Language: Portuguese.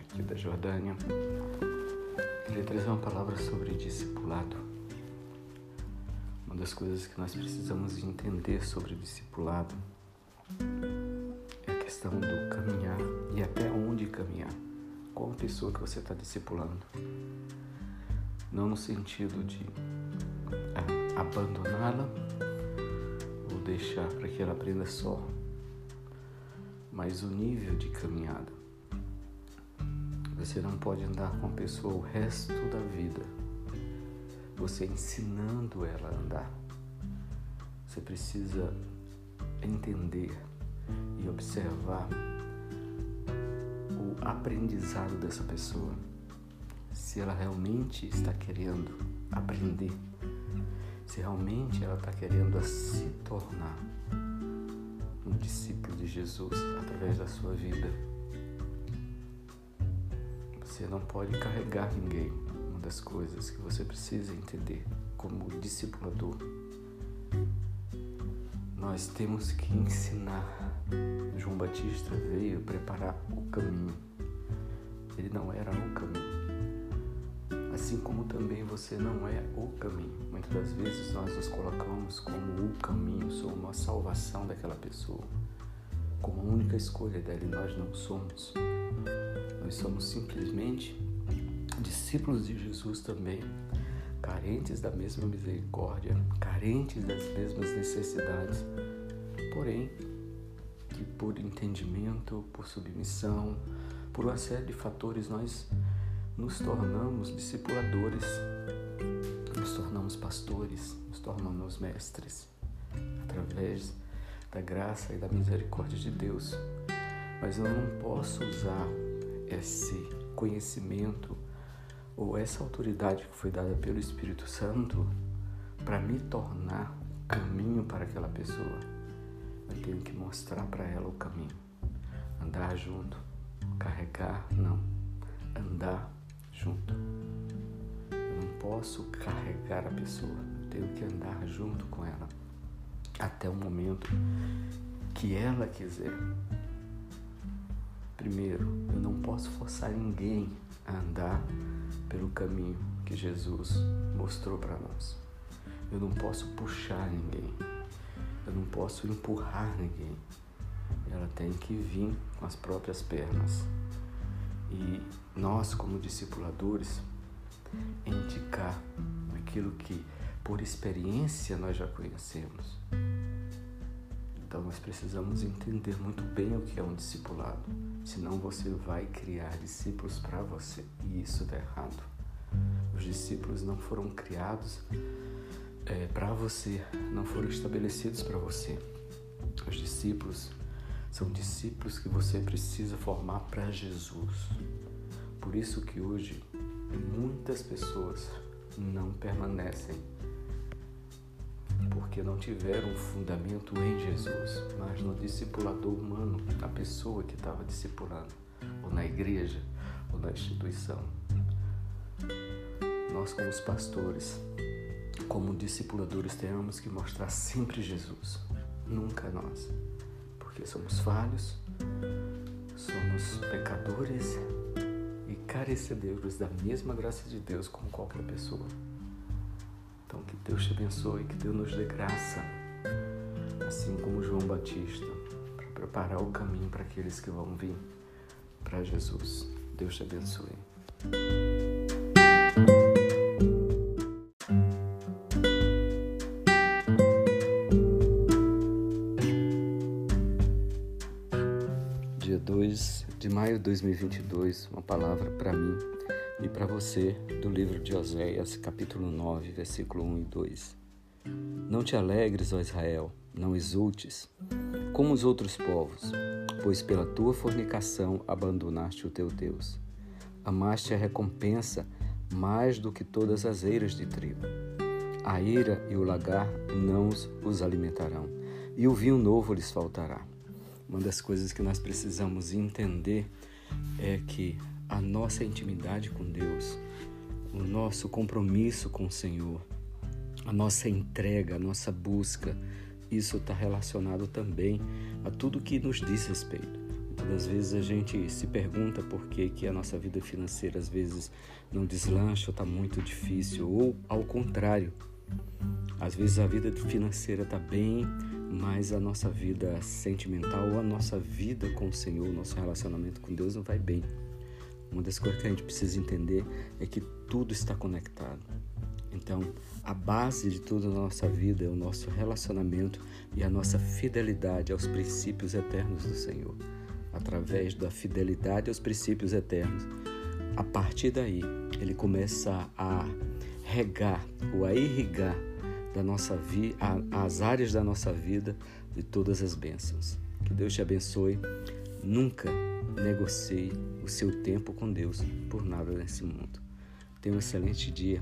aqui da Jordânia, ele traz uma palavra sobre discipulado. Uma das coisas que nós precisamos entender sobre discipulado é a questão do caminhar e até onde caminhar. Qual a pessoa que você está discipulando? Não no sentido de ah, abandoná-la ou deixar para que ela aprenda só, mas o nível de caminhada. Você não pode andar com a pessoa o resto da vida. Você ensinando ela a andar. Você precisa entender e observar o aprendizado dessa pessoa. Se ela realmente está querendo aprender, se realmente ela está querendo se tornar um discípulo de Jesus através da sua vida você não pode carregar ninguém. Uma das coisas que você precisa entender como discipulador. Nós temos que ensinar. João Batista veio preparar o caminho. Ele não era o caminho. Assim como também você não é o caminho. Muitas das vezes nós nos colocamos como o caminho, somos a salvação daquela pessoa, como a única escolha dela e nós não somos. Nós somos simplesmente discípulos de Jesus também, carentes da mesma misericórdia, carentes das mesmas necessidades, porém que por entendimento, por submissão, por uma série de fatores nós nos tornamos discipuladores, nos tornamos pastores, nos tornamos mestres através da graça e da misericórdia de Deus. Mas eu não posso usar esse conhecimento ou essa autoridade que foi dada pelo Espírito Santo para me tornar caminho para aquela pessoa. Eu tenho que mostrar para ela o caminho. Andar junto. Carregar, não. Andar junto. Eu não posso carregar a pessoa. Eu tenho que andar junto com ela. Até o momento que ela quiser. Primeiro, eu não posso forçar ninguém a andar pelo caminho que Jesus mostrou para nós. Eu não posso puxar ninguém. Eu não posso empurrar ninguém. Ela tem que vir com as próprias pernas. E nós, como discipuladores, indicar aquilo que por experiência nós já conhecemos. Então nós precisamos entender muito bem o que é um discipulado, senão você vai criar discípulos para você e isso dá errado. Os discípulos não foram criados é, para você, não foram estabelecidos para você. Os discípulos são discípulos que você precisa formar para Jesus. Por isso que hoje muitas pessoas não permanecem porque não tiveram fundamento em Jesus, mas no discipulador humano, na pessoa que estava discipulando, ou na igreja, ou na instituição. Nós, como os pastores, como discipuladores, temos que mostrar sempre Jesus, nunca nós, porque somos falhos, somos pecadores e carecedores da mesma graça de Deus como qualquer pessoa. Então, que Deus te abençoe, que Deus nos dê graça, assim como João Batista, para preparar o caminho para aqueles que vão vir para Jesus. Deus te abençoe. Dia 2 de maio de 2022, uma palavra para mim e para você do livro de Oséias, capítulo 9, versículo 1 e 2. Não te alegres, ó Israel, não exultes, como os outros povos, pois pela tua fornicação abandonaste o teu Deus. Amaste a recompensa mais do que todas as eiras de trigo. A eira e o lagar não os alimentarão, e o vinho novo lhes faltará. Uma das coisas que nós precisamos entender é que a nossa intimidade com Deus, o nosso compromisso com o Senhor, a nossa entrega, a nossa busca, isso está relacionado também a tudo que nos diz respeito. Das vezes a gente se pergunta por que, que a nossa vida financeira às vezes não deslancha está muito difícil, ou ao contrário. Às vezes a vida financeira está bem, mas a nossa vida sentimental ou a nossa vida com o Senhor, o nosso relacionamento com Deus não vai bem. Uma das coisas que a gente precisa entender é que tudo está conectado. Então, a base de toda a nossa vida é o nosso relacionamento e a nossa fidelidade aos princípios eternos do Senhor. Através da fidelidade aos princípios eternos, a partir daí, ele começa a regar ou a irrigar da nossa vida, as áreas da nossa vida de todas as bênçãos. Que Deus te abençoe. Nunca negocie o seu tempo com Deus por nada nesse mundo. Tenha um excelente dia